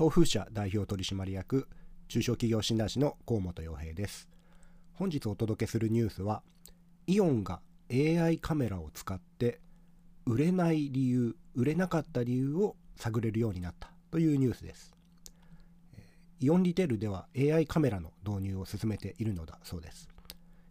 東風社代表取締役中小企業診断士の河本洋平です。本日お届けするニュースはイオンが AI カメラを使って売れない理由売れなかった理由を探れるようになったというニュースです。イオンリテールでは AI カメラの導入を進めているのだそうです。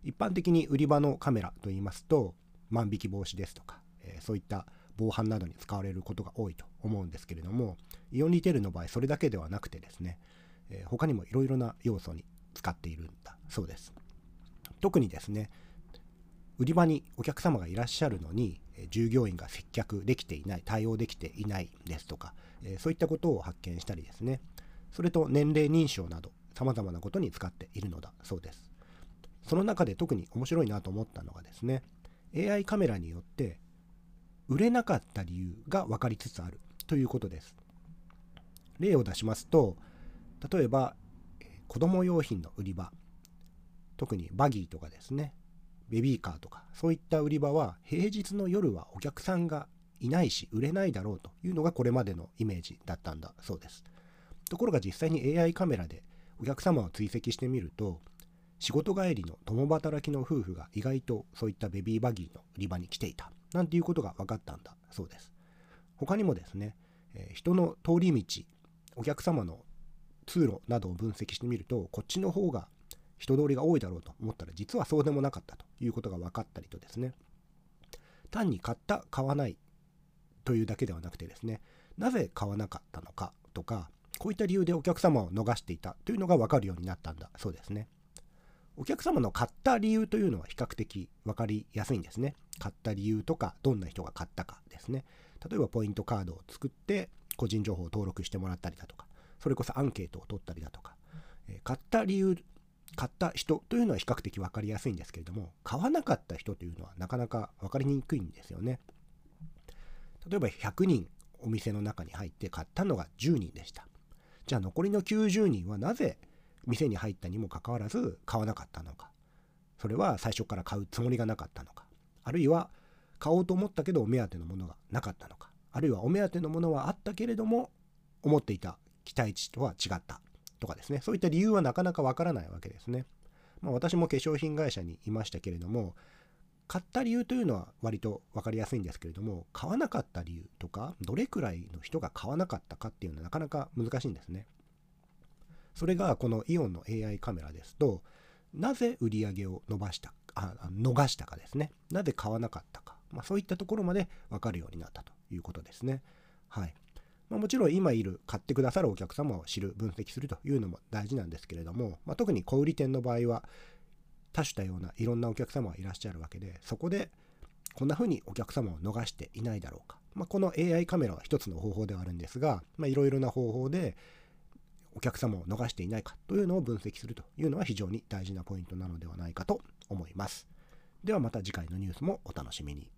一般的に売り場のカメラといいますと万引き防止ですとか、え、そういった防犯などに使われることが多いと思うんですけれどもイオンリテールの場合それだけではなくてですね、えー、他にもいろいろな要素に使っているんだそうです。特にですね売り場にお客様がいらっしゃるのに従業員が接客できていない対応できていないですとか、えー、そういったことを発見したりですねそれと年齢認証など様々なことに使っているのだそうです。その中で特に面白いなと思ったのがですね AI カメラによって売れなかった理由が分かりつつあるということです。例を出しますと例えば子供用品の売り場特にバギーとかですねベビーカーとかそういった売り場は平日の夜はお客さんがいないし売れないだろうというのがこれまでのイメージだったんだそうです。ところが実際に AI カメラでお客様を追跡してみると仕事帰りの共働きの夫婦が意外とそういったベビーバギーの売り場に来ていた。なんていうことが分かったんだそうです他にもですね、えー、人の通り道お客様の通路などを分析してみるとこっちの方が人通りが多いだろうと思ったら実はそうでもなかったということが分かったりとですね単に買った買わないというだけではなくてですねなぜ買わなかったのかとかこういった理由でお客様を逃していたというのが分かるようになったんだそうですね。お客様の買った理由というのは比較的分かりやすいんですね。買った理由とか、どんな人が買ったかですね。例えばポイントカードを作って個人情報を登録してもらったりだとか、それこそアンケートを取ったりだとか、え買った理由、買った人というのは比較的分かりやすいんですけれども、買わなかった人というのはなかなか分かりにくいんですよね。例えば100人お店の中に入って買ったのが10人でした。じゃあ残りの90人はなぜ店に入ったにもかかわらず買わなかったのか。それは最初から買うつもりがなかったのか。あるいは買おうと思ったけどお目当てのものがなかったのか。あるいはお目当てのものはあったけれども思っていた期待値とは違った。とかですね。そういった理由はなかなかわからないわけですね、まあ、私も化粧品会社にいましたけれども買った理由というのは割と分かりやすいんですけれども買わなかった理由とかどれくらいの人が買わなかったかっていうのはなかなか難しいんですね。それがこのイオンの AI カメラですと、なぜ売り上げを伸ばしたあ逃したかですね。なぜ買わなかったか。まあ、そういったところまで分かるようになったということですね。はい。まあ、もちろん今いる買ってくださるお客様を知る、分析するというのも大事なんですけれども、まあ、特に小売店の場合は多種多様ないろんなお客様がいらっしゃるわけで、そこでこんな風にお客様を逃していないだろうか。まあ、この AI カメラは一つの方法ではあるんですが、いろいろな方法でお客様を逃していないかというのを分析するというのは非常に大事なポイントなのではないかと思います。ではまた次回のニュースもお楽しみに。